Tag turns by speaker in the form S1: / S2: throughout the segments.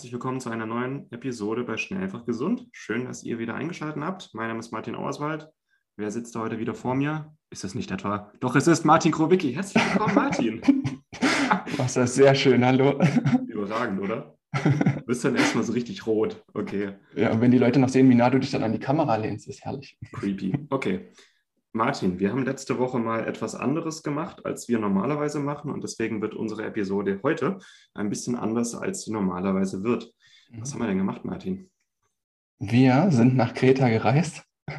S1: Herzlich willkommen zu einer neuen Episode bei Schnell einfach gesund. Schön, dass ihr wieder eingeschaltet habt. Mein Name ist Martin Auerswald. Wer sitzt da heute wieder vor mir? Ist es nicht etwa? Doch, es ist Martin Krowicki. Herzlich willkommen, Martin.
S2: Was das sehr schön, hallo.
S1: Überragend, oder? Du bist dann erstmal so richtig rot. Okay.
S2: Ja, und wenn die Leute noch sehen, wie nah du dich dann an die Kamera lehnst, ist herrlich.
S1: Creepy. Okay. Martin, wir haben letzte Woche mal etwas anderes gemacht, als wir normalerweise machen. Und deswegen wird unsere Episode heute ein bisschen anders, als sie normalerweise wird. Was haben wir denn gemacht, Martin?
S2: Wir sind nach Kreta gereist,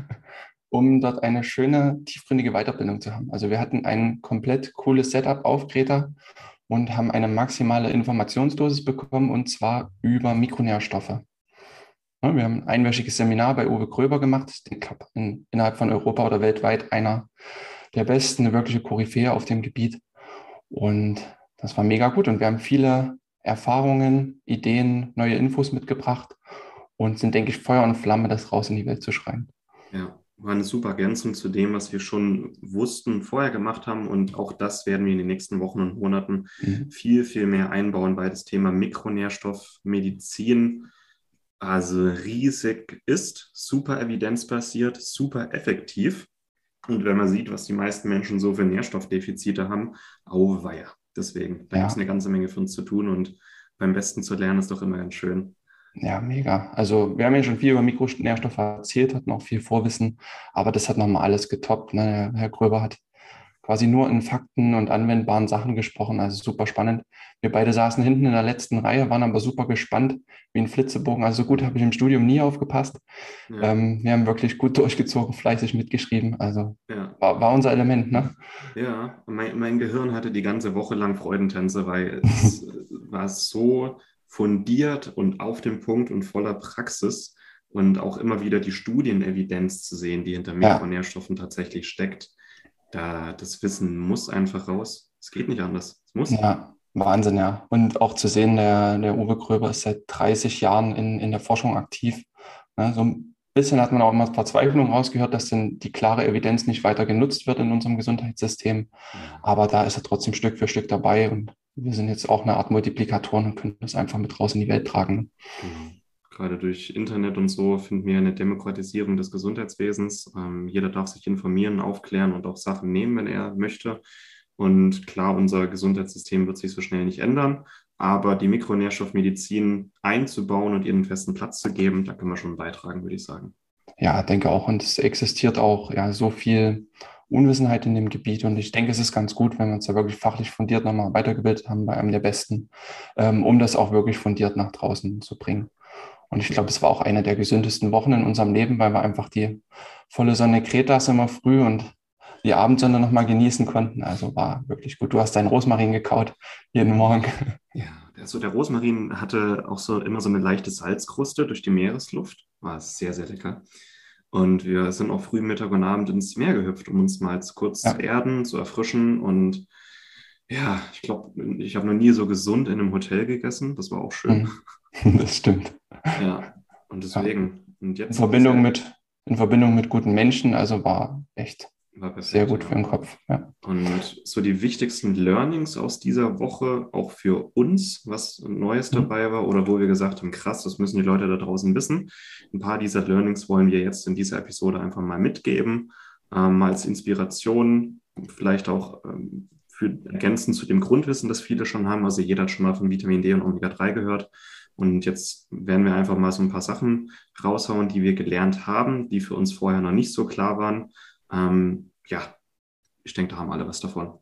S2: um dort eine schöne, tiefgründige Weiterbildung zu haben. Also wir hatten ein komplett cooles Setup auf Kreta und haben eine maximale Informationsdosis bekommen und zwar über Mikronährstoffe. Wir haben ein einwöchiges Seminar bei Uwe Gröber gemacht, ich glaube in, innerhalb von Europa oder weltweit einer der besten, eine wirkliche Koryphäe auf dem Gebiet. Und das war mega gut und wir haben viele Erfahrungen, Ideen, neue Infos mitgebracht und sind, denke ich, Feuer und Flamme, das raus in die Welt zu schreien.
S1: Ja, war eine super Ergänzung zu dem, was wir schon wussten, vorher gemacht haben. Und auch das werden wir in den nächsten Wochen und Monaten mhm. viel, viel mehr einbauen, weil das Thema Mikronährstoff, Medizin also riesig ist, super evidenzbasiert, super effektiv. Und wenn man sieht, was die meisten Menschen so für Nährstoffdefizite haben, auweia. Deswegen, da ja. gibt es eine ganze Menge für uns zu tun und beim Besten zu lernen ist doch immer ganz schön.
S2: Ja, mega. Also wir haben ja schon viel über Mikronährstoffe erzählt, hatten auch viel Vorwissen, aber das hat nochmal alles getoppt. Ne? Herr Gröber hat quasi nur in Fakten und anwendbaren Sachen gesprochen, also super spannend. Wir beide saßen hinten in der letzten Reihe, waren aber super gespannt, wie ein Flitzebogen. Also gut habe ich im Studium nie aufgepasst. Ja. Ähm, wir haben wirklich gut durchgezogen, fleißig mitgeschrieben. Also ja. war, war, unser Element, ne?
S1: Ja, mein, mein Gehirn hatte die ganze Woche lang Freudentänze, weil es war so fundiert und auf dem Punkt und voller Praxis und auch immer wieder die Studienevidenz zu sehen, die hinter Mikronährstoffen ja. tatsächlich steckt. Da das Wissen muss einfach raus. Es geht nicht anders. Es muss.
S2: Ja, Wahnsinn, ja. Und auch zu sehen, der, der Uwe Gröber ist seit 30 Jahren in, in der Forschung aktiv. Ja, so ein bisschen hat man auch immer Verzweiflung rausgehört, dass denn die klare Evidenz nicht weiter genutzt wird in unserem Gesundheitssystem. Aber da ist er trotzdem Stück für Stück dabei und wir sind jetzt auch eine Art Multiplikatoren und können das einfach mit raus in die Welt tragen.
S1: Mhm. Gerade durch Internet und so finden wir eine Demokratisierung des Gesundheitswesens. Ähm, jeder darf sich informieren, aufklären und auch Sachen nehmen, wenn er möchte. Und klar, unser Gesundheitssystem wird sich so schnell nicht ändern, aber die Mikronährstoffmedizin einzubauen und ihr einen festen Platz zu geben, da können wir schon beitragen, würde ich sagen.
S2: Ja, denke auch. Und es existiert auch ja so viel Unwissenheit in dem Gebiet. Und ich denke, es ist ganz gut, wenn wir uns da wirklich fachlich fundiert nochmal weitergebildet haben bei einem der Besten, ähm, um das auch wirklich fundiert nach draußen zu bringen. Und ich glaube, es war auch eine der gesündesten Wochen in unserem Leben, weil wir einfach die volle Sonne Kretas immer früh und die Abendsonne nochmal genießen konnten. Also war wirklich gut. Du hast deinen Rosmarin gekaut jeden Morgen.
S1: Ja, also der Rosmarin hatte auch so immer so eine leichte Salzkruste durch die Meeresluft. War sehr, sehr lecker. Und wir sind auch früh Mittag und Abend ins Meer gehüpft, um uns mal kurz ja. zu erden, zu erfrischen. Und ja, ich glaube, ich habe noch nie so gesund in einem Hotel gegessen. Das war auch schön.
S2: Mhm. Das stimmt.
S1: Ja, und deswegen.
S2: Ja. Und in, Verbindung mit, in Verbindung mit guten Menschen, also war echt war perfekt, sehr gut ja. für den Kopf. Ja.
S1: Und so die wichtigsten Learnings aus dieser Woche, auch für uns, was Neues mhm. dabei war oder wo wir gesagt haben, krass, das müssen die Leute da draußen wissen. Ein paar dieser Learnings wollen wir jetzt in dieser Episode einfach mal mitgeben, ähm, mal als Inspiration, vielleicht auch ähm, für ergänzend zu dem Grundwissen, das viele schon haben. Also jeder hat schon mal von Vitamin D und Omega-3 gehört. Und jetzt werden wir einfach mal so ein paar Sachen raushauen, die wir gelernt haben, die für uns vorher noch nicht so klar waren. Ähm, ja, ich denke, da haben alle was davon.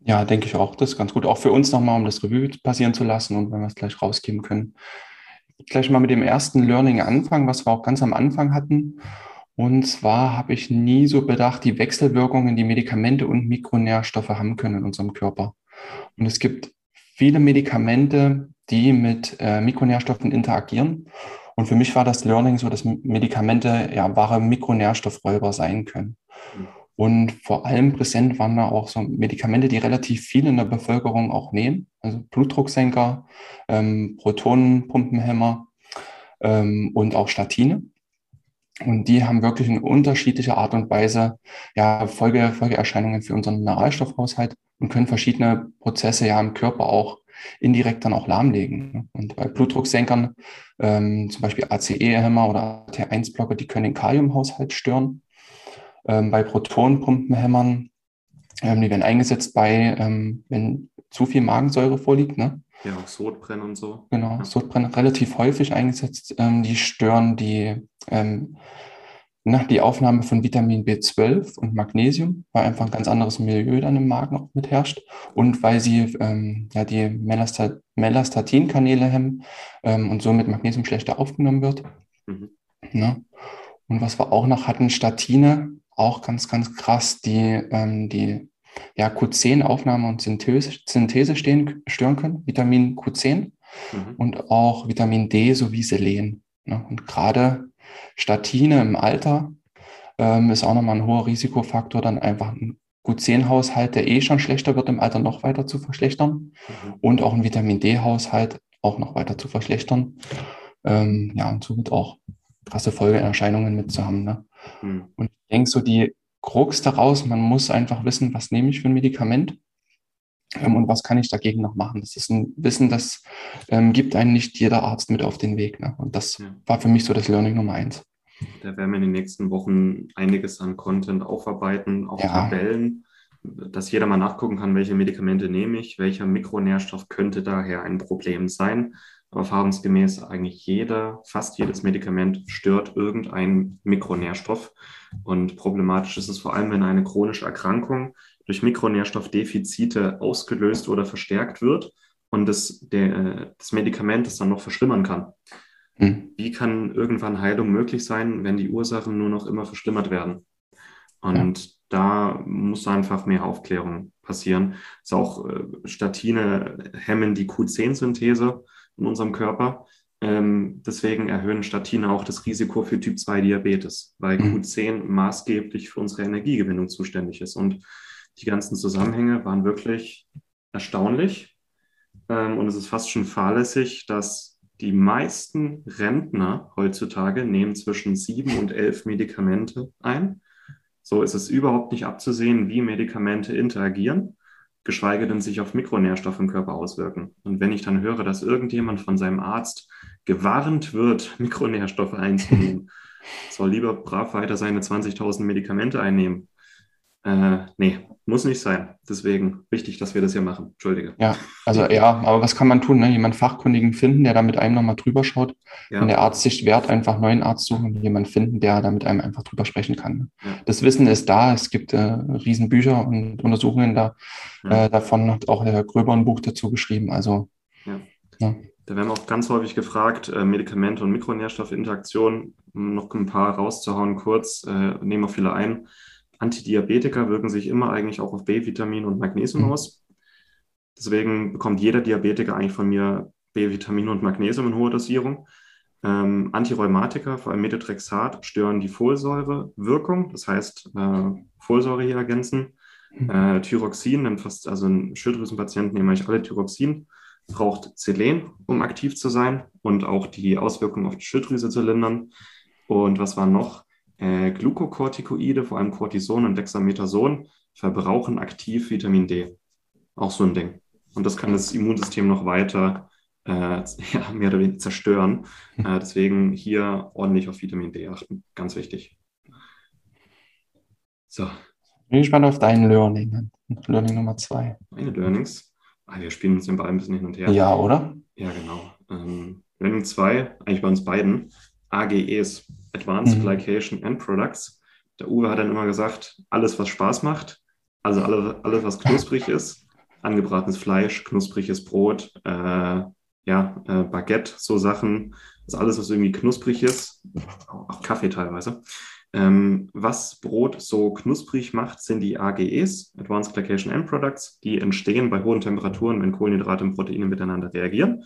S2: Ja, denke ich auch. Das ist ganz gut. Auch für uns nochmal, um das Revue passieren zu lassen und wenn wir es gleich rausgeben können. Gleich mal mit dem ersten Learning anfangen, was wir auch ganz am Anfang hatten. Und zwar habe ich nie so bedacht, die Wechselwirkungen, die Medikamente und Mikronährstoffe haben können in unserem Körper. Und es gibt viele Medikamente, die mit äh, Mikronährstoffen interagieren. Und für mich war das Learning so, dass Medikamente ja wahre Mikronährstoffräuber sein können. Mhm. Und vor allem präsent waren da auch so Medikamente, die relativ viele in der Bevölkerung auch nehmen, also Blutdrucksenker, ähm, Protonenpumpenhämmer ähm, und auch Statine. Und die haben wirklich in unterschiedlicher Art und Weise ja, Folge, Folgeerscheinungen für unseren Mineralstoffhaushalt und können verschiedene Prozesse ja im Körper auch indirekt dann auch lahmlegen. Und bei Blutdrucksenkern, ähm, zum Beispiel ACE-Hämmer oder AT1-Blocker, die können den Kaliumhaushalt stören. Ähm, bei Protonenpumpenhämmern, ähm, die werden eingesetzt bei, ähm, wenn zu viel Magensäure vorliegt. Ne?
S1: Ja, auch Sodbrennen und so.
S2: Genau, ja. Sodbrennen relativ häufig eingesetzt. Ähm, die stören die, ähm, na, die Aufnahme von Vitamin B12 und Magnesium, weil einfach ein ganz anderes Milieu dann im Magen auch mit herrscht und weil sie ähm, ja, die Melastat Melastatin-Kanäle hemmen ähm, und somit Magnesium schlechter aufgenommen wird. Mhm. Ja. Und was wir auch noch hatten, Statine, auch ganz, ganz krass, die ähm, die ja, Q10-Aufnahme und Synthese, Synthese stehen, stören können, Vitamin Q10 mhm. und auch Vitamin D sowie Selen. Ne? Und gerade Statine im Alter ähm, ist auch nochmal ein hoher Risikofaktor, dann einfach ein Q10-Haushalt, der eh schon schlechter wird, im Alter noch weiter zu verschlechtern mhm. und auch ein Vitamin D-Haushalt auch noch weiter zu verschlechtern. Ähm, ja, und somit auch krasse Folgeerscheinungen mitzuhaben. Ne? Mhm. Und ich denke, so die Krux daraus, man muss einfach wissen, was nehme ich für ein Medikament und was kann ich dagegen noch machen. Das ist ein Wissen, das ähm, gibt einen nicht jeder Arzt mit auf den Weg. Ne? Und das ja. war für mich so das Learning Nummer eins.
S1: Da werden wir in den nächsten Wochen einiges an Content aufarbeiten, auch ja. Tabellen, dass jeder mal nachgucken kann, welche Medikamente nehme ich, welcher Mikronährstoff könnte daher ein Problem sein. Aber erfahrungsgemäß eigentlich jeder, fast jedes Medikament stört irgendein Mikronährstoff. Und problematisch ist es vor allem, wenn eine chronische Erkrankung durch Mikronährstoffdefizite ausgelöst oder verstärkt wird und das, der, das Medikament es dann noch verschlimmern kann. Mhm. Wie kann irgendwann Heilung möglich sein, wenn die Ursachen nur noch immer verschlimmert werden? Und ja. da muss einfach mehr Aufklärung passieren. Es ist auch äh, Statine hemmen die Q10-Synthese in unserem Körper. Ähm, deswegen erhöhen Statine auch das Risiko für Typ 2 Diabetes, weil mhm. Q10 maßgeblich für unsere Energiegewinnung zuständig ist. Und die ganzen Zusammenhänge waren wirklich erstaunlich. Ähm, und es ist fast schon fahrlässig, dass die meisten Rentner heutzutage nehmen zwischen sieben und elf Medikamente ein. So ist es überhaupt nicht abzusehen, wie Medikamente interagieren geschweige denn sich auf Mikronährstoffe im Körper auswirken. Und wenn ich dann höre, dass irgendjemand von seinem Arzt gewarnt wird, Mikronährstoffe einzunehmen, soll lieber brav weiter seine 20.000 Medikamente einnehmen. Äh, nee, muss nicht sein. Deswegen wichtig, dass wir das hier machen. Entschuldige.
S2: Ja, also ja, aber was kann man tun? Ne? Jemand Fachkundigen finden, der da mit einem nochmal drüber schaut. Ja. Wenn der Arzt sich wehrt, einfach neuen Arzt suchen und jemanden finden, der da mit einem einfach drüber sprechen kann. Ne? Ja. Das Wissen ist da. Es gibt äh, Riesenbücher und Untersuchungen da. Ja. Äh, davon hat auch Herr Gröber ein Buch dazu geschrieben. Also
S1: ja. Da werden auch ganz häufig gefragt, äh, Medikamente und Mikronährstoffinteraktion, um noch ein paar rauszuhauen kurz, äh, nehmen auch viele ein. Antidiabetika wirken sich immer eigentlich auch auf B-Vitamin und Magnesium mhm. aus. Deswegen bekommt jeder Diabetiker eigentlich von mir B-Vitamin und Magnesium in hoher Dosierung. Ähm, Antirheumatika, vor allem Methotrexat, stören die Folsäurewirkung, das heißt äh, Folsäure hier ergänzen. Mhm. Äh, Thyroxin, nimmt fast, also ein Schilddrüsenpatient nehmen eigentlich alle Thyroxin, braucht Selen, um aktiv zu sein und auch die Auswirkungen auf die Schilddrüse zu lindern. Und was war noch? Äh, Glukokortikoide, vor allem Cortison und Dexamethason, verbrauchen aktiv Vitamin D. Auch so ein Ding. Und das kann das Immunsystem noch weiter äh, ja, mehr oder weniger zerstören. Hm. Äh, deswegen hier ordentlich auf Vitamin D achten. Ganz wichtig.
S2: So. Bin gespannt auf dein Learning. Learning Nummer zwei.
S1: Meine Learnings. Ah, wir spielen uns den Ball ein bisschen hin und her.
S2: Ja, oder?
S1: Ja, genau. Ähm, Learning 2, eigentlich bei uns beiden, AGEs. Advanced mhm. Glycation End Products. Der Uwe hat dann immer gesagt, alles, was Spaß macht, also alle, alles, was knusprig ist, angebratenes Fleisch, knuspriges Brot, äh, ja, äh, Baguette, so Sachen, also alles, was irgendwie knusprig ist, auch Kaffee teilweise, Ähm, was Brot so knusprig macht, sind die AGEs, Advanced Glycation End Products. Die entstehen bei hohen Temperaturen, wenn Kohlenhydrate und Proteine miteinander reagieren.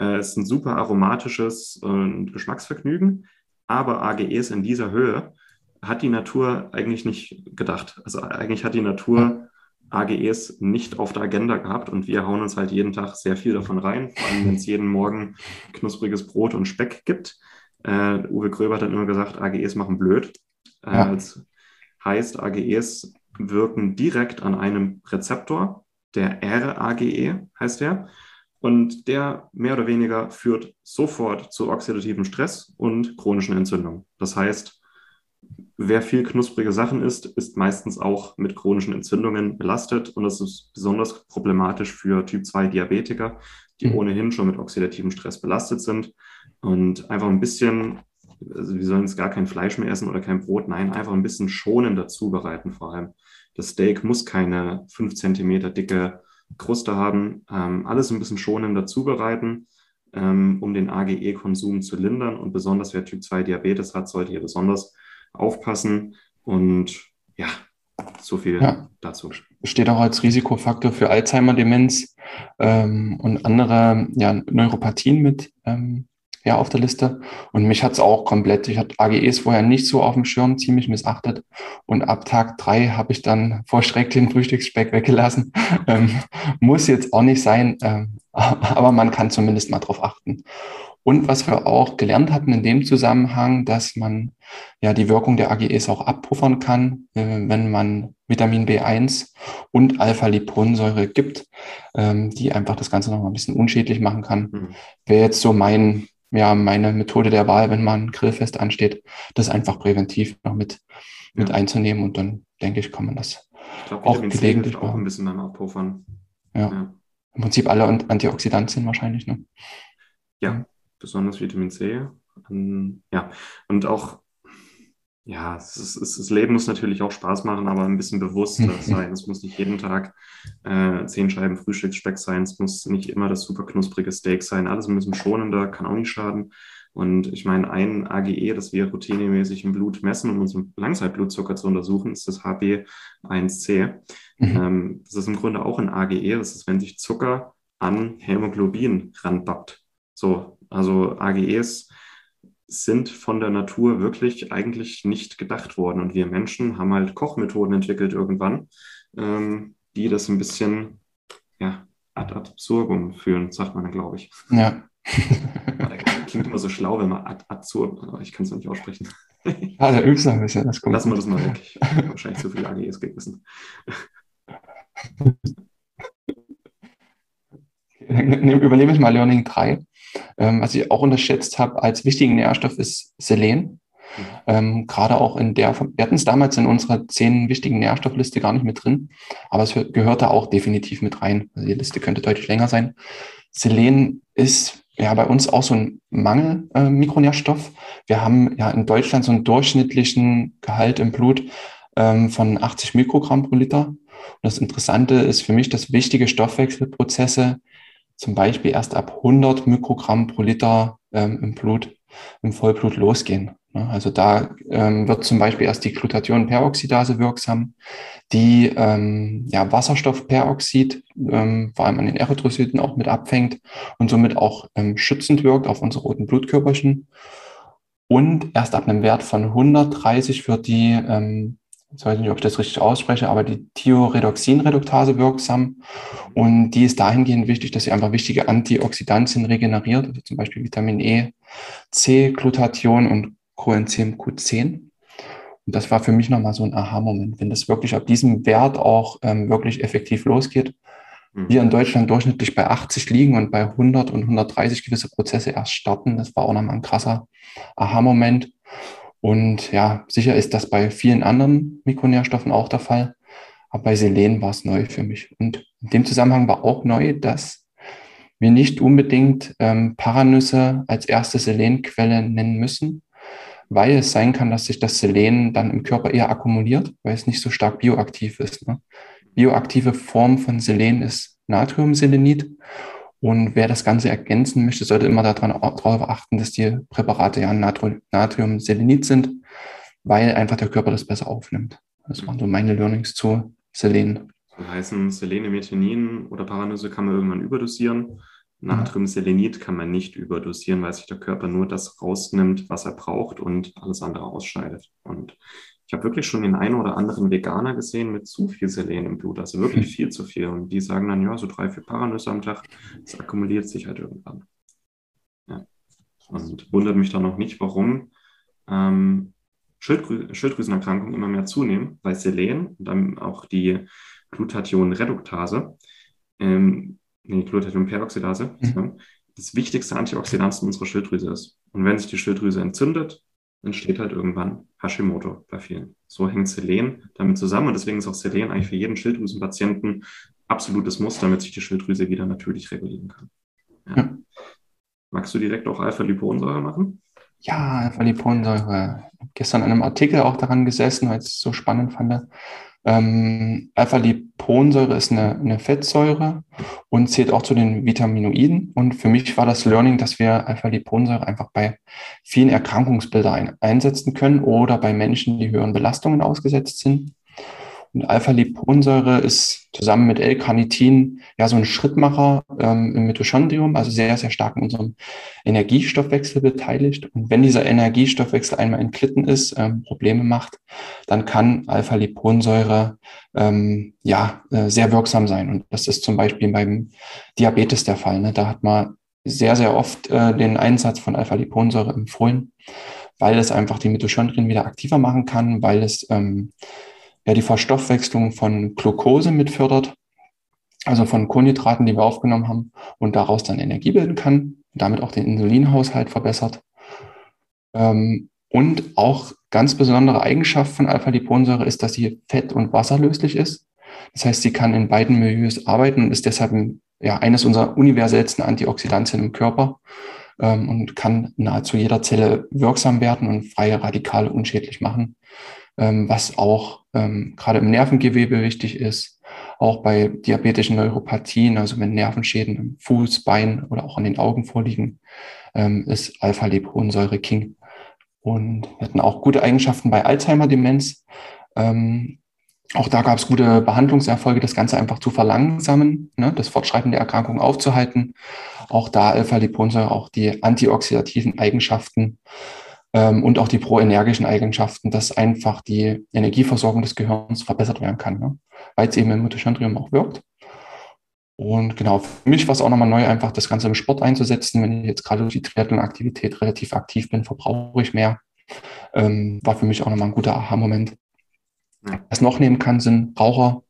S1: Äh, es ist ein super aromatisches äh, Geschmacksvergnügen, aber AGEs in dieser Höhe hat die Natur eigentlich nicht gedacht. Also eigentlich hat die Natur AGEs nicht auf der Agenda gehabt und wir hauen uns halt jeden Tag sehr viel davon rein, vor allem wenn es jeden Morgen knuspriges Brot und Speck gibt. Äh, Uwe Gröber hat dann immer gesagt, AGEs machen blöd. Äh, ja. Das heißt, AGEs wirken direkt an einem Rezeptor, der RAGE heißt der. Und der mehr oder weniger führt sofort zu oxidativem Stress und chronischen Entzündungen. Das heißt, wer viel knusprige Sachen isst, ist meistens auch mit chronischen Entzündungen belastet. Und das ist besonders problematisch für Typ 2 Diabetiker, die mhm. ohnehin schon mit oxidativem Stress belastet sind. Und einfach ein bisschen, also wir sollen jetzt gar kein Fleisch mehr essen oder kein Brot, nein, einfach ein bisschen schonender zubereiten vor allem. Das Steak muss keine 5 cm dicke Kruste haben, ähm, alles ein bisschen schonender zubereiten, ähm, um den AGE-Konsum zu lindern. Und besonders wer Typ 2 Diabetes hat, sollte hier besonders aufpassen. Und ja, so viel ja. dazu.
S2: Steht auch als Risikofaktor für Alzheimer-Demenz ähm, und andere ja, Neuropathien mit ähm, ja, auf der Liste. Und mich hat es auch komplett, ich hatte AGEs vorher nicht so auf dem Schirm, ziemlich missachtet. Und ab Tag drei habe ich dann vor Schreck den Frühstücksspeck weggelassen. ähm, muss jetzt auch nicht sein, ähm, aber man kann zumindest mal drauf achten. Und was wir auch gelernt hatten in dem Zusammenhang, dass man ja die Wirkung der AGEs auch abpuffern kann, äh, wenn man Vitamin B1 und Alpha-Liponsäure gibt, ähm, die einfach das Ganze noch mal ein bisschen unschädlich machen kann. Mhm. Wäre jetzt so mein ja, meine Methode der Wahl, wenn man Grillfest ansteht, das einfach präventiv noch mit, mit ja. einzunehmen und dann denke ich, kann man das ich glaub, auch gelegentlich
S1: auch ein bisschen beim Abpuffern.
S2: Ja. ja. Im Prinzip alle Antioxidantien wahrscheinlich, ne?
S1: Ja, besonders Vitamin C. Ja, und auch ja, es ist, es, das Leben muss natürlich auch Spaß machen, aber ein bisschen bewusster sein. Es muss nicht jeden Tag äh, zehn Scheiben Frühstücksspeck sein. Es muss nicht immer das super knusprige Steak sein. Alles ein bisschen schonender, kann auch nicht schaden. Und ich meine, ein AGE, das wir routinemäßig im Blut messen, um unseren Langzeitblutzucker zu untersuchen, ist das HB1C. Mhm. Ähm, das ist im Grunde auch ein AGE. Das ist, wenn sich Zucker an Hämoglobin ranbappt. So, also AGEs sind von der Natur wirklich eigentlich nicht gedacht worden. Und wir Menschen haben halt Kochmethoden entwickelt irgendwann, ähm, die das ein bisschen ja, ad absurdum führen, sagt man, glaube ich.
S2: Ja.
S1: Klingt immer so schlau, wenn man ad absurd, aber ich kann es nicht aussprechen.
S2: Ja, der übst ein bisschen, das
S1: kommt. Lassen wir das mal weg. Ich habe wahrscheinlich zu viele AGEs gegessen.
S2: Übernehme ich mal Learning 3. Ähm, was ich auch unterschätzt habe als wichtigen Nährstoff ist Selen. Mhm. Ähm, gerade auch in der, wir hatten es damals in unserer zehn wichtigen Nährstoffliste gar nicht mit drin, aber es gehört da auch definitiv mit rein. Also die Liste könnte deutlich länger sein. Selen ist ja bei uns auch so ein Mangel-Mikronährstoff. Äh, wir haben ja in Deutschland so einen durchschnittlichen Gehalt im Blut ähm, von 80 Mikrogramm pro Liter. Und das Interessante ist für mich, dass wichtige Stoffwechselprozesse zum Beispiel erst ab 100 Mikrogramm pro Liter ähm, im Blut, im Vollblut losgehen. Ne? Also da ähm, wird zum Beispiel erst die Glutathion-Peroxidase wirksam, die ähm, ja, Wasserstoffperoxid ähm, vor allem an den Erythrozyten auch mit abfängt und somit auch ähm, schützend wirkt auf unsere roten Blutkörperchen. Und erst ab einem Wert von 130 wird die ähm, ich weiß nicht, ob ich das richtig ausspreche, aber die Thioredoxin-Reduktase wirksam. Und die ist dahingehend wichtig, dass sie einfach wichtige Antioxidantien regeneriert, also zum Beispiel Vitamin E, C, Glutathion und Coenzym Q10. Und das war für mich nochmal so ein Aha-Moment, wenn das wirklich ab diesem Wert auch ähm, wirklich effektiv losgeht. Mhm. Wir in Deutschland durchschnittlich bei 80 liegen und bei 100 und 130 gewisse Prozesse erst starten. Das war auch nochmal ein krasser Aha-Moment. Und ja, sicher ist das bei vielen anderen Mikronährstoffen auch der Fall. Aber bei Selen war es neu für mich. Und in dem Zusammenhang war auch neu, dass wir nicht unbedingt ähm, Paranüsse als erste Selenquelle nennen müssen, weil es sein kann, dass sich das Selen dann im Körper eher akkumuliert, weil es nicht so stark bioaktiv ist. Ne? Bioaktive Form von Selen ist Natriumselenit und wer das Ganze ergänzen möchte, sollte immer darauf achten, dass die Präparate ja Natrium, Natriumselenit sind. weil einfach der Körper das besser aufnimmt. Das waren so meine Learnings zu Selen.
S1: Das heißen, Selenemethionin oder Paranüsse kann man irgendwann überdosieren. Natriumselenit kann man nicht überdosieren, weil sich der Körper nur das rausnimmt, was er braucht und alles andere ausscheidet. Und ich habe wirklich schon den einen oder anderen Veganer gesehen mit zu viel Selen im Blut, also wirklich viel zu viel. Und die sagen dann, ja, so drei, vier Paranüsse am Tag, das akkumuliert sich halt irgendwann. Ja. Und wundert mich dann noch nicht, warum ähm, Schilddrü Schilddrüsenerkrankungen immer mehr zunehmen, weil Selen und dann auch die Glutathion-Reduktase, ähm, nee, Glutathion-Peroxidase, mhm. das wichtigste Antioxidant in unserer Schilddrüse ist. Und wenn sich die Schilddrüse entzündet, entsteht halt irgendwann Hashimoto bei vielen. So hängt Selen damit zusammen und deswegen ist auch Selen eigentlich für jeden Schilddrüsenpatienten absolutes Muss, damit sich die Schilddrüse wieder natürlich regulieren kann. Ja. Ja. Magst du direkt auch Alpha-Liponsäure machen?
S2: Ja, Alpha-Liponsäure. Gestern in einem Artikel auch daran gesessen, weil ich es so spannend fand. Ähm, Alpha-Liponsäure ist eine, eine, Fettsäure und zählt auch zu den Vitaminoiden. Und für mich war das Learning, dass wir Alpha-Liponsäure einfach bei vielen Erkrankungsbildern ein, einsetzen können oder bei Menschen, die höheren Belastungen ausgesetzt sind. Und Alpha-Liponsäure ist zusammen mit L-Carnitin ja so ein Schrittmacher ähm, im Mitochondrium, also sehr, sehr stark in unserem Energiestoffwechsel beteiligt. Und wenn dieser Energiestoffwechsel einmal entglitten ist, ähm, Probleme macht, dann kann Alpha-Liponsäure ähm, ja äh, sehr wirksam sein. Und das ist zum Beispiel beim Diabetes der Fall. Ne? Da hat man sehr, sehr oft äh, den Einsatz von Alpha-Liponsäure empfohlen, weil es einfach die Mitochondrien wieder aktiver machen kann, weil es ähm, ja die Verstoffwechslung von Glucose mitfördert, also von Kohlenhydraten, die wir aufgenommen haben und daraus dann Energie bilden kann damit auch den Insulinhaushalt verbessert. Ähm, und auch ganz besondere Eigenschaft von Alpha-Liponsäure ist, dass sie fett- und wasserlöslich ist. Das heißt, sie kann in beiden Milieus arbeiten und ist deshalb ja, eines unserer universellsten Antioxidantien im Körper ähm, und kann nahezu jeder Zelle wirksam werden und freie Radikale unschädlich machen ähm, was auch ähm, gerade im Nervengewebe wichtig ist, auch bei diabetischen Neuropathien, also wenn Nervenschäden im Fuß, Bein oder auch an den Augen vorliegen, ähm, ist Alpha-Liponsäure King. Und wir hatten auch gute Eigenschaften bei Alzheimer-Demenz. Ähm, auch da gab es gute Behandlungserfolge, das Ganze einfach zu verlangsamen, ne, das Fortschreiten der Erkrankung aufzuhalten. Auch da Alpha-Liponsäure, auch die antioxidativen Eigenschaften und auch die proenergischen Eigenschaften, dass einfach die Energieversorgung des Gehirns verbessert werden kann, ne? weil es eben im Mitochondrium auch wirkt. Und genau, für mich war es auch nochmal neu, einfach das Ganze im Sport einzusetzen. Wenn ich jetzt gerade durch die Triathlon-Aktivität relativ aktiv bin, verbrauche ich mehr. Ähm, war für mich auch nochmal ein guter Aha-Moment. Was noch nehmen kann, sind Raucher,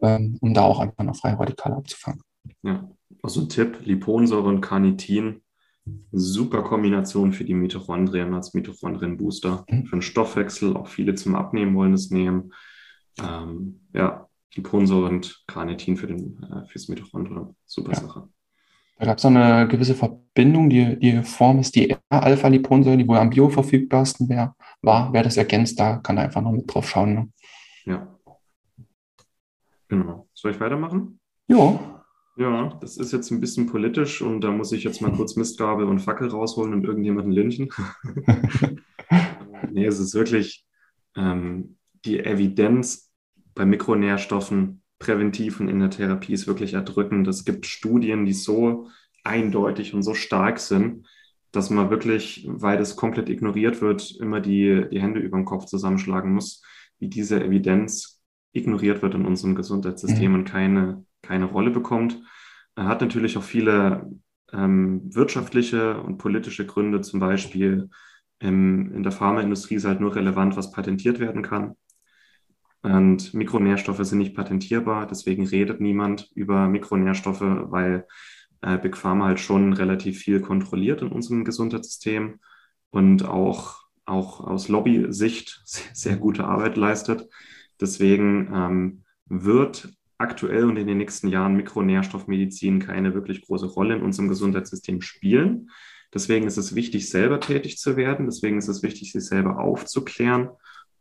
S2: ähm, um da auch einfach noch freie Radikale abzufangen.
S1: Ja, also ein Tipp, Liponsäure und Carnitin Super Kombination für die Mitochondrien als Mitochondrien-Booster. Mhm. Für den Stoffwechsel, auch viele zum Abnehmen wollen es nehmen. Ähm, ja, Liponsäure und Carnitin für den, äh, fürs Mitochondrium. Super ja. Sache.
S2: Da gab es noch eine gewisse Verbindung, die, die Form ist die R-Alpha-Liponsäure, die wohl am bioverfügbarsten wär, war. Wer das ergänzt, da kann einfach noch mit drauf schauen. Ne?
S1: Ja. Genau. Soll ich weitermachen?
S2: Jo.
S1: Ja, das ist jetzt ein bisschen politisch und da muss ich jetzt mal kurz Mistgabel und Fackel rausholen und irgendjemanden lynchen. nee, es ist wirklich ähm, die Evidenz bei Mikronährstoffen präventiv und in der Therapie ist wirklich erdrückend. Es gibt Studien, die so eindeutig und so stark sind, dass man wirklich, weil das komplett ignoriert wird, immer die, die Hände über den Kopf zusammenschlagen muss, wie diese Evidenz ignoriert wird in unserem Gesundheitssystem mhm. und keine keine Rolle bekommt. Er hat natürlich auch viele ähm, wirtschaftliche und politische Gründe, zum Beispiel im, in der Pharmaindustrie ist halt nur relevant, was patentiert werden kann. Und Mikronährstoffe sind nicht patentierbar, deswegen redet niemand über Mikronährstoffe, weil äh, Big Pharma halt schon relativ viel kontrolliert in unserem Gesundheitssystem und auch, auch aus Lobby-Sicht sehr, sehr gute Arbeit leistet. Deswegen ähm, wird aktuell und in den nächsten Jahren Mikronährstoffmedizin keine wirklich große Rolle in unserem Gesundheitssystem spielen. Deswegen ist es wichtig, selber tätig zu werden. Deswegen ist es wichtig, sich selber aufzuklären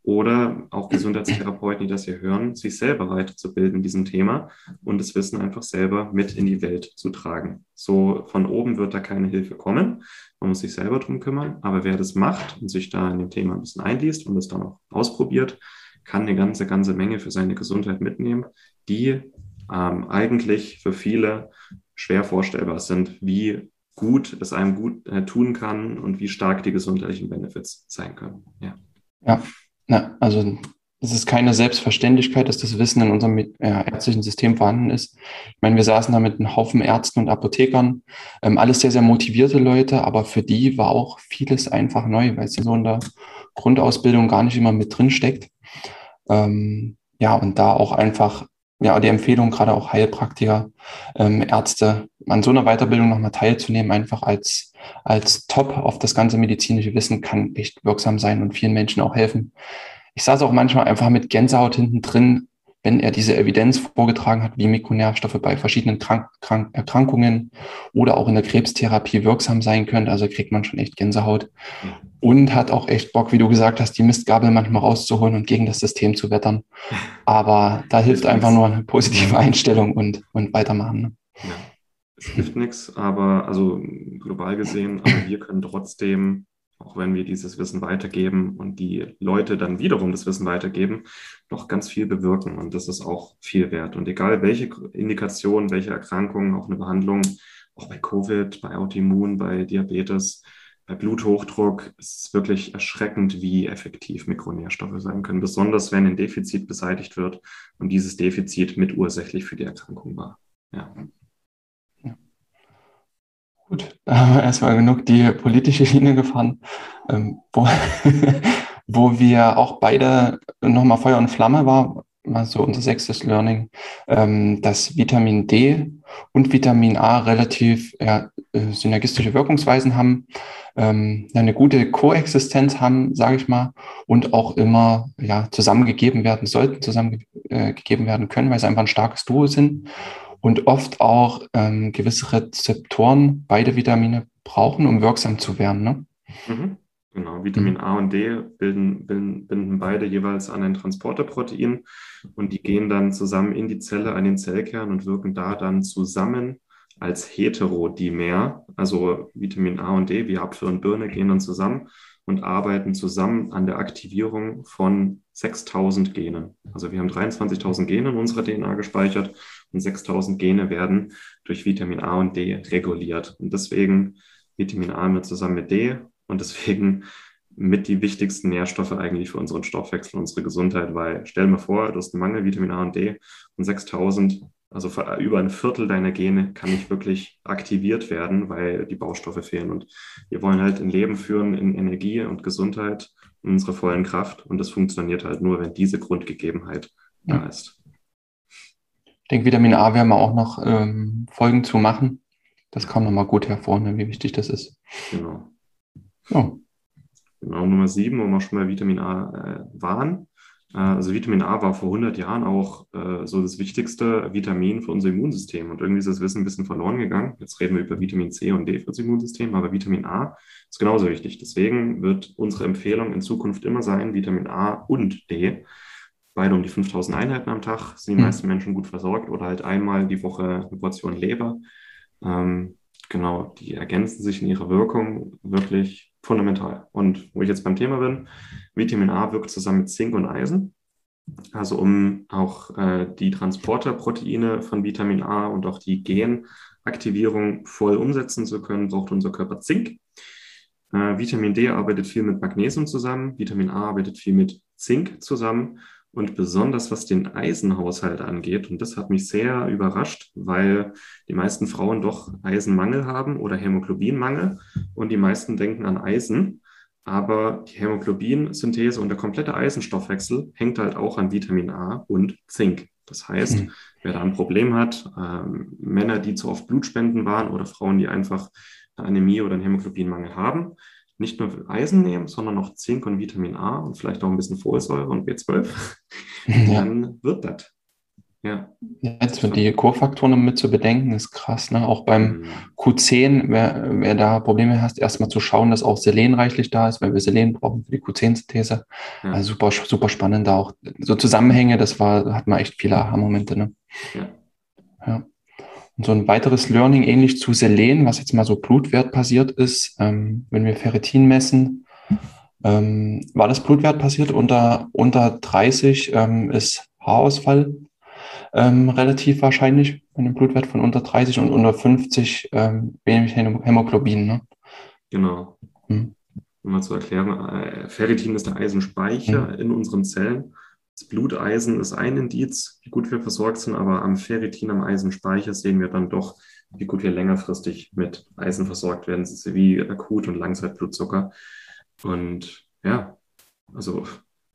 S1: oder auch Gesundheitstherapeuten, die das hier hören, sich selber weiterzubilden in diesem Thema und das Wissen einfach selber mit in die Welt zu tragen. So von oben wird da keine Hilfe kommen. Man muss sich selber drum kümmern. Aber wer das macht und sich da in dem Thema ein bisschen einliest und das dann auch ausprobiert, kann eine ganze, ganze Menge für seine Gesundheit mitnehmen, die ähm, eigentlich für viele schwer vorstellbar sind, wie gut es einem gut äh, tun kann und wie stark die gesundheitlichen Benefits sein können.
S2: Ja. ja. Ja, also es ist keine Selbstverständlichkeit, dass das Wissen in unserem ja, ärztlichen System vorhanden ist. Ich meine, wir saßen da mit einem Haufen Ärzten und Apothekern, ähm, alles sehr, sehr motivierte Leute, aber für die war auch vieles einfach neu, weil es so in der Grundausbildung gar nicht immer mit drin steckt. Ähm, ja, und da auch einfach, ja, die Empfehlung, gerade auch Heilpraktiker, ähm, Ärzte, an so einer Weiterbildung nochmal teilzunehmen, einfach als als Top auf das ganze medizinische Wissen kann echt wirksam sein und vielen Menschen auch helfen. Ich saß auch manchmal einfach mit Gänsehaut hinten drin, wenn er diese Evidenz vorgetragen hat, wie Mikronährstoffe bei verschiedenen Krank Krank Erkrankungen oder auch in der Krebstherapie wirksam sein können. Also kriegt man schon echt Gänsehaut und hat auch echt Bock, wie du gesagt hast, die Mistgabel manchmal rauszuholen und gegen das System zu wettern. Aber da hilft einfach nur eine positive Einstellung und, und weitermachen. Ne?
S1: Ja es hilft nichts, aber also global gesehen, aber wir können trotzdem, auch wenn wir dieses Wissen weitergeben und die Leute dann wiederum das Wissen weitergeben, noch ganz viel bewirken. Und das ist auch viel wert. Und egal welche Indikation, welche Erkrankungen, auch eine Behandlung, auch bei Covid, bei Autoimmun, bei Diabetes, bei Bluthochdruck ist es wirklich erschreckend, wie effektiv Mikronährstoffe sein können, besonders wenn ein Defizit beseitigt wird und dieses Defizit mitursächlich für die Erkrankung war. Ja.
S2: Gut, da haben wir erstmal genug die politische Schiene gefahren, ähm, wo, wo wir auch beide nochmal Feuer und Flamme war, mal so unser sechstes Learning, ähm, dass Vitamin D und Vitamin A relativ ja, äh, synergistische Wirkungsweisen haben, ähm, eine gute Koexistenz haben, sage ich mal, und auch immer ja, zusammengegeben werden sollten, zusammengegeben äh, werden können, weil sie einfach ein starkes Duo sind und oft auch ähm, gewisse Rezeptoren beide Vitamine brauchen, um wirksam zu werden. Ne?
S1: Mhm. Genau, Vitamin mhm. A und D bilden, bilden, binden beide jeweils an ein Transporterprotein und die gehen dann zusammen in die Zelle, an den Zellkern und wirken da dann zusammen als Heterodimer. Also Vitamin A und D, wie Apfel und Birne, gehen dann zusammen und arbeiten zusammen an der Aktivierung von 6000 Genen. Also wir haben 23.000 Gene in unserer DNA gespeichert und 6000 Gene werden durch Vitamin A und D reguliert. Und deswegen Vitamin A mit zusammen mit D und deswegen mit die wichtigsten Nährstoffe eigentlich für unseren Stoffwechsel, unsere Gesundheit, weil stell mir vor, du hast einen Mangel Vitamin A und D und 6000, also über ein Viertel deiner Gene kann nicht wirklich aktiviert werden, weil die Baustoffe fehlen. Und wir wollen halt ein Leben führen in Energie und Gesundheit, in unserer vollen Kraft und das funktioniert halt nur, wenn diese Grundgegebenheit ja. da ist.
S2: Ich denke, Vitamin A werden wir auch noch ähm, Folgen zu machen. Das kam nochmal gut hervor, ne, wie wichtig das ist.
S1: Genau. Oh. Genau, Nummer sieben, wo wir schon bei Vitamin A äh, waren. Äh, also Vitamin A war vor 100 Jahren auch äh, so das wichtigste Vitamin für unser Immunsystem. Und irgendwie ist das Wissen ein bisschen verloren gegangen. Jetzt reden wir über Vitamin C und D für das Immunsystem, aber Vitamin A ist genauso wichtig. Deswegen wird unsere Empfehlung in Zukunft immer sein, Vitamin A und D beide um die 5000 Einheiten am Tag, sind die mhm. meisten Menschen gut versorgt oder halt einmal die Woche eine Portion Leber. Ähm, genau, die ergänzen sich in ihrer Wirkung wirklich fundamental. Und wo ich jetzt beim Thema bin, Vitamin A wirkt zusammen mit Zink und Eisen. Also um auch äh, die Transporterproteine von Vitamin A und auch die Genaktivierung voll umsetzen zu können, braucht unser Körper Zink. Äh, Vitamin D arbeitet viel mit Magnesium zusammen, Vitamin A arbeitet viel mit Zink zusammen und besonders was den Eisenhaushalt angeht. Und das hat mich sehr überrascht, weil die meisten Frauen doch Eisenmangel haben oder Hämoglobinmangel und die meisten denken an Eisen. Aber die Hämoglobinsynthese und der komplette Eisenstoffwechsel hängt halt auch an Vitamin A und Zink. Das heißt, mhm. wer da ein Problem hat, ähm, Männer, die zu oft Blutspenden waren oder Frauen, die einfach eine Anämie oder einen Hämoglobinmangel haben, nicht nur Eisen nehmen, sondern auch Zink und Vitamin A und vielleicht auch ein bisschen Folsäure und B12, ja. dann wird das. Ja.
S2: Jetzt mit die Kurfaktoren mit zu bedenken, ist krass. Ne? Auch beim
S1: Mhm.
S2: Q10, wer, wer da Probleme hat, erstmal zu schauen, dass auch Selen reichlich da ist, weil wir Selen brauchen für die Q10-Synthese.
S1: Ja.
S2: Also super, super spannend da auch. So Zusammenhänge, das war, hat man echt viele Aha-Momente. Ne?
S1: Ja.
S2: Ja. Und so ein weiteres Learning, ähnlich zu Selen, was jetzt mal so Blutwert passiert ist, ähm, wenn wir Ferritin messen, ähm, war das Blutwert passiert unter, unter 30 ähm, ist Haarausfall ähm, relativ wahrscheinlich, bei einem Blutwert von unter 30 und unter 50 ähm, wenig Hämo- Hämoglobin. Ne?
S1: Genau.
S2: Hm.
S1: Um mal zu erklären, äh, Ferritin ist der Eisenspeicher in unseren Zellen. Das Bluteisen ist ein Indiz, wie gut wir versorgt sind, aber am Ferritin, am Eisenspeicher sehen wir dann doch, wie gut wir längerfristig mit Eisen versorgt werden, wie Akut- und Langzeitblutzucker. Und ja, also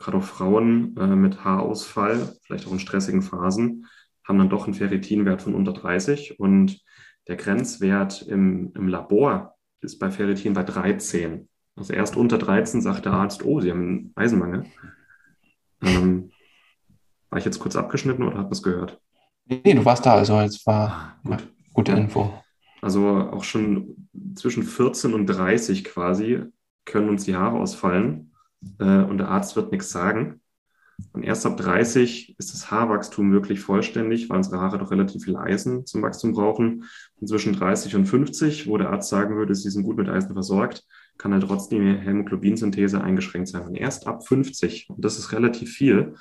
S1: gerade auch Frauen äh, mit Haarausfall, vielleicht auch in stressigen Phasen, haben dann doch einen Ferritinwert von unter 30 und der Grenzwert im, im Labor ist bei Ferritin bei 13. Also erst unter 13 sagt der Arzt, oh, Sie haben einen Eisenmangel. Ähm, war ich jetzt kurz abgeschnitten oder hat man es gehört?
S2: Nee, du warst da, also es war
S1: Ah, gut.
S2: gute
S1: Ja.
S2: Info.
S1: Also auch schon zwischen 14 und 30 quasi können uns die Haare ausfallen äh, und der Arzt wird nichts sagen. Und erst ab 30 ist das Haarwachstum wirklich vollständig, weil unsere Haare doch relativ viel Eisen zum Wachstum brauchen. Und zwischen 30 und 50, wo der Arzt sagen würde, sie sind gut mit Eisen versorgt, kann halt trotzdem die Hämoglobinsynthese eingeschränkt sein. Und erst ab 50, und das ist relativ viel,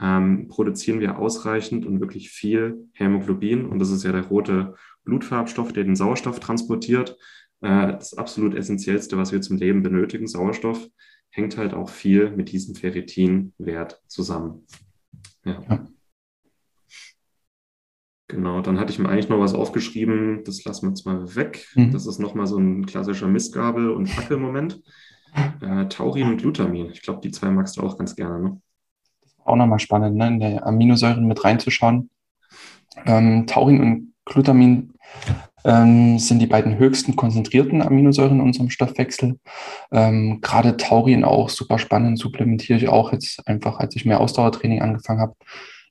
S1: ähm, produzieren wir ausreichend und wirklich viel Hämoglobin. Und das ist ja der rote Blutfarbstoff, der den Sauerstoff transportiert. Äh, das absolut essentiellste, was wir zum Leben benötigen, Sauerstoff, hängt halt auch viel mit diesem Ferritinwert zusammen. Ja.
S2: Ja.
S1: Genau, dann hatte ich mir eigentlich noch was aufgeschrieben, das lassen wir jetzt mal weg.
S2: Mhm.
S1: Das ist nochmal so ein klassischer Mistgabel- und Fackelmoment. Äh, Taurin und Glutamin. Ich glaube, die zwei magst du auch ganz gerne, ne?
S2: Auch nochmal spannend, ne? in der Aminosäuren mit reinzuschauen. Ähm, Taurin und Glutamin ähm, sind die beiden höchsten konzentrierten Aminosäuren in unserem Stoffwechsel. Ähm, Gerade Taurin auch super spannend, supplementiere ich auch jetzt einfach, als ich mehr Ausdauertraining angefangen habe.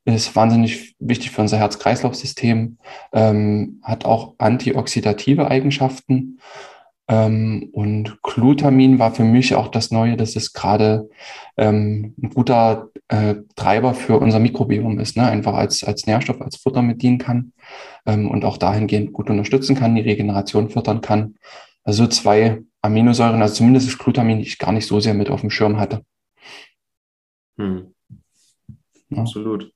S2: Ist wahnsinnig wichtig für unser Herz-Kreislauf-System, ähm, hat auch antioxidative Eigenschaften. Ähm, und Glutamin war für mich auch das Neue, dass es gerade ähm, ein guter äh, Treiber für unser Mikrobiom ist, ne? einfach als, als Nährstoff, als Futter mit dienen kann ähm, und auch dahingehend gut unterstützen kann, die Regeneration fördern kann. Also zwei Aminosäuren, also zumindest das Glutamin, die ich gar nicht so sehr mit auf dem Schirm hatte.
S1: Hm.
S2: Ja.
S1: Absolut.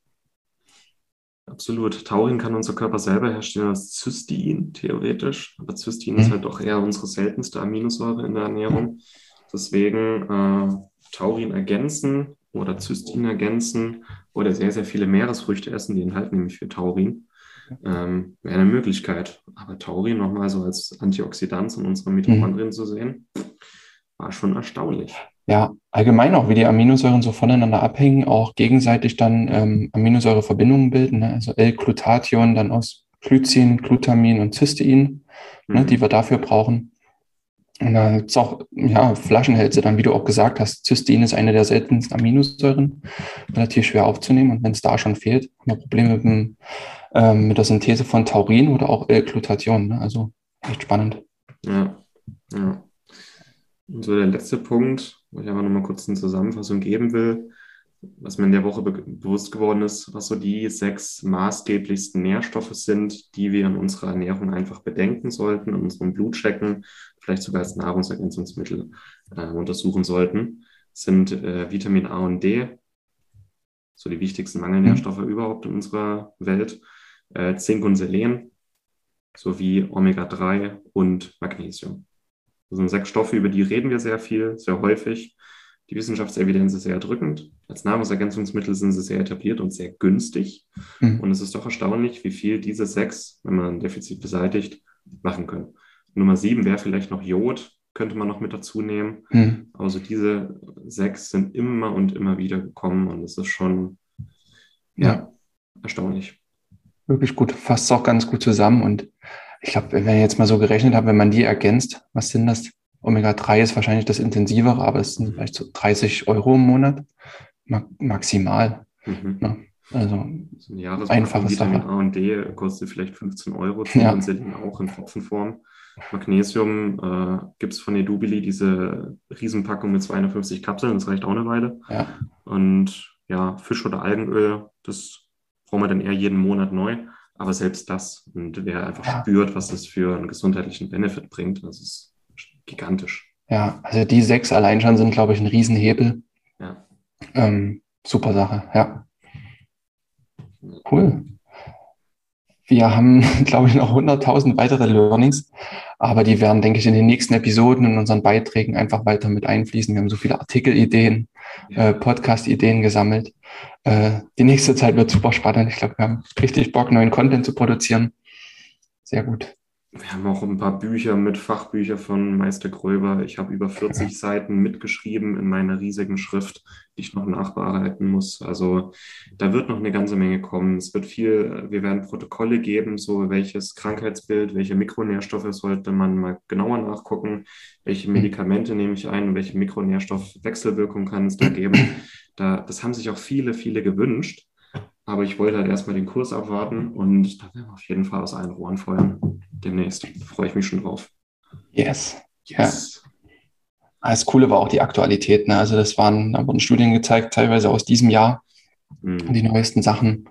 S1: Absolut. Taurin kann unser Körper selber herstellen als Cystein, theoretisch. Aber Cystein ist
S2: Mhm.
S1: halt doch eher unsere seltenste Aminosäure in der Ernährung. Deswegen äh, Taurin ergänzen oder Cystein ergänzen oder sehr, sehr viele Meeresfrüchte essen, die enthalten nämlich viel Taurin. Ähm, wäre eine Möglichkeit. Aber Taurin nochmal so als Antioxidant in unseren Mitochondrien zu sehen, war schon erstaunlich.
S2: Ja, allgemein auch, wie die Aminosäuren so voneinander abhängen, auch gegenseitig dann ähm, Aminosäureverbindungen bilden, ne? also L-Glutathion dann aus Glycin, Glutamin und Cystein, ne,
S1: Mhm.
S2: die wir dafür brauchen. Und da gibt es auch ja, Flaschenhälse, dann, wie du auch gesagt hast, Cystein ist eine der seltensten Aminosäuren, relativ schwer aufzunehmen. Und wenn es da schon fehlt, haben wir Probleme mit, dem, ähm, mit der Synthese von Taurin oder auch L-Glutathion. Ne? Also echt spannend.
S1: Ja, ja. Und so der letzte Punkt, wo ich aber nochmal kurz eine Zusammenfassung geben will, was mir in der Woche be bewusst geworden ist, was so die sechs maßgeblichsten Nährstoffe sind, die wir in unserer Ernährung einfach bedenken sollten, in unserem Blut checken, vielleicht sogar als Nahrungsergänzungsmittel äh, untersuchen sollten, sind äh, Vitamin A und D, so die wichtigsten Mangelnährstoffe überhaupt in unserer Welt, äh, Zink und Selen sowie Omega-3 und Magnesium. Das sind sechs Stoffe, über die reden wir sehr viel, sehr häufig. Die Wissenschaftsevidenz ist sehr drückend. Als Nahrungsergänzungsmittel sind sie sehr etabliert und sehr günstig.
S2: Mhm.
S1: Und es ist doch erstaunlich, wie viel diese sechs, wenn man ein Defizit beseitigt, machen können. Nummer sieben wäre vielleicht noch Jod, könnte man noch mit dazu nehmen.
S2: Mhm.
S1: Also diese sechs sind immer und immer wieder gekommen und es ist schon ja,
S2: Ja.
S1: erstaunlich.
S2: Wirklich gut, fasst es auch ganz gut zusammen. Und ich glaube, wenn ich jetzt mal so gerechnet habe, wenn man die ergänzt, was sind das? Omega-3 ist wahrscheinlich das intensivere, aber es sind vielleicht so 30 Euro im Monat ma maximal.
S1: Mhm.
S2: Ja. Also
S1: so eine Jahrespackung Vitamin Sache. A und D kostet vielleicht 15 Euro, ja. Selin auch in Tropfenform. Magnesium äh, gibt es von Edubili diese Riesenpackung mit 250 Kapseln, das reicht auch eine Weile. Ja. Und ja, Fisch- oder Algenöl, das brauchen wir dann eher jeden Monat neu. Aber selbst das, und wer einfach ja. spürt, was das für einen gesundheitlichen Benefit bringt, das ist gigantisch.
S2: Ja, also die sechs allein schon sind, glaube ich, ein Riesenhebel. Ja. Ähm, super Sache, ja. Cool. Wir haben, glaube ich, noch 100.000 weitere Learnings, aber die werden, denke ich, in den nächsten Episoden in unseren Beiträgen einfach weiter mit einfließen. Wir haben so viele Artikelideen, äh, Podcast-Ideen gesammelt. Äh, die nächste Zeit wird super spannend. Ich glaube, wir haben richtig Bock, neuen Content zu produzieren. Sehr gut.
S1: Wir haben auch ein paar Bücher mit Fachbücher von Meister Gröber. Ich habe über 40 Seiten mitgeschrieben in meiner riesigen Schrift, die ich noch nachbearbeiten muss. Also da wird noch eine ganze Menge kommen. Es wird viel, wir werden Protokolle geben, so welches Krankheitsbild, welche Mikronährstoffe sollte man mal genauer nachgucken, welche Medikamente nehme ich ein, welche Mikronährstoffwechselwirkung kann es da geben. Da, das haben sich auch viele, viele gewünscht. Aber ich wollte halt erstmal den Kurs abwarten und da werden wir auf jeden Fall aus allen Rohren feuern. Demnächst. Da freue ich mich schon drauf.
S2: Yes. Yes. Ja. Das Coole war auch die Aktualität. Ne? Also das waren, da wurden Studien gezeigt, teilweise aus diesem Jahr, mhm. die neuesten Sachen.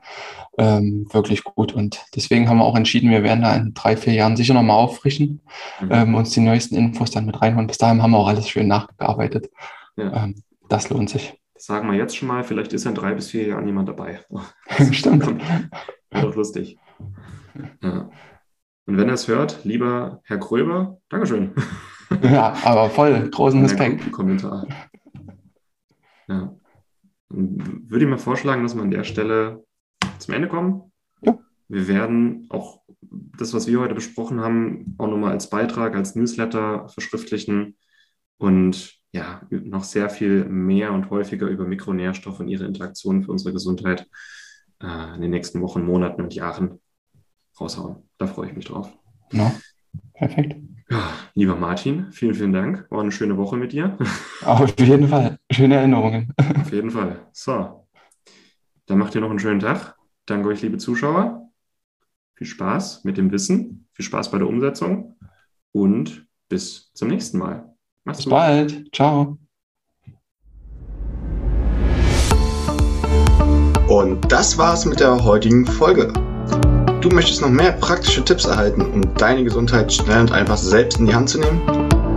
S2: Ähm, wirklich gut. Und deswegen haben wir auch entschieden, wir werden da in drei, vier Jahren sicher nochmal auffrischen, mhm. ähm, uns die neuesten Infos dann mit reinholen. Bis dahin haben wir auch alles schön nachgearbeitet. Ja. Ähm, das lohnt sich.
S1: Sagen wir jetzt schon mal, vielleicht ist in drei bis vier Jahren jemand dabei.
S2: Stimmt.
S1: Wäre doch lustig. Ja. Und wenn er es hört, lieber Herr Gröber, Dankeschön.
S2: Ja, aber voll, großen Respekt.
S1: Kommentar. Ja. Dann würde ich mal vorschlagen, dass wir an der Stelle zum Ende kommen. Ja. Wir werden auch das, was wir heute besprochen haben, auch nochmal als Beitrag, als Newsletter verschriftlichen. Und ja, noch sehr viel mehr und häufiger über Mikronährstoffe und ihre Interaktionen für unsere Gesundheit äh, in den nächsten Wochen, Monaten und Jahren raushauen. Da freue ich mich drauf.
S2: Ja, perfekt.
S1: Ja, lieber Martin, vielen, vielen Dank. War eine schöne Woche mit dir.
S2: Auf jeden Fall. Schöne Erinnerungen.
S1: Auf jeden Fall. So, dann macht ihr noch einen schönen Tag. Danke euch, liebe Zuschauer. Viel Spaß mit dem Wissen, viel Spaß bei der Umsetzung und bis zum nächsten Mal.
S2: Mach's Bis gut. bald. Ciao.
S3: Und das war's mit der heutigen Folge. Du möchtest noch mehr praktische Tipps erhalten, um deine Gesundheit schnell und einfach selbst in die Hand zu nehmen?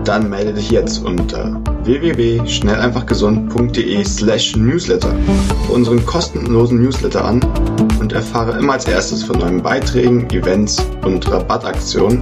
S3: Dann melde dich jetzt unter www.schnelleinfachgesund.de slash newsletter für unseren kostenlosen Newsletter an und erfahre immer als erstes von neuen Beiträgen, Events und Rabattaktionen